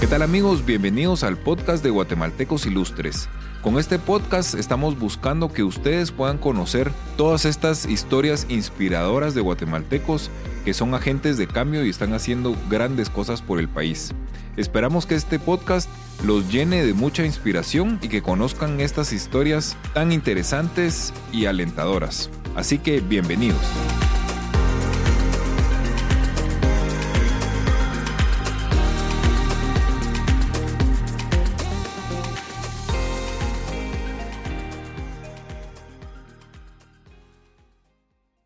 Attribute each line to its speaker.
Speaker 1: ¿Qué tal amigos? Bienvenidos al podcast de Guatemaltecos Ilustres. Con este podcast estamos buscando que ustedes puedan conocer todas estas historias inspiradoras de guatemaltecos que son agentes de cambio y están haciendo grandes cosas por el país. Esperamos que este podcast los llene de mucha inspiración y que conozcan estas historias tan interesantes y alentadoras. Así que bienvenidos.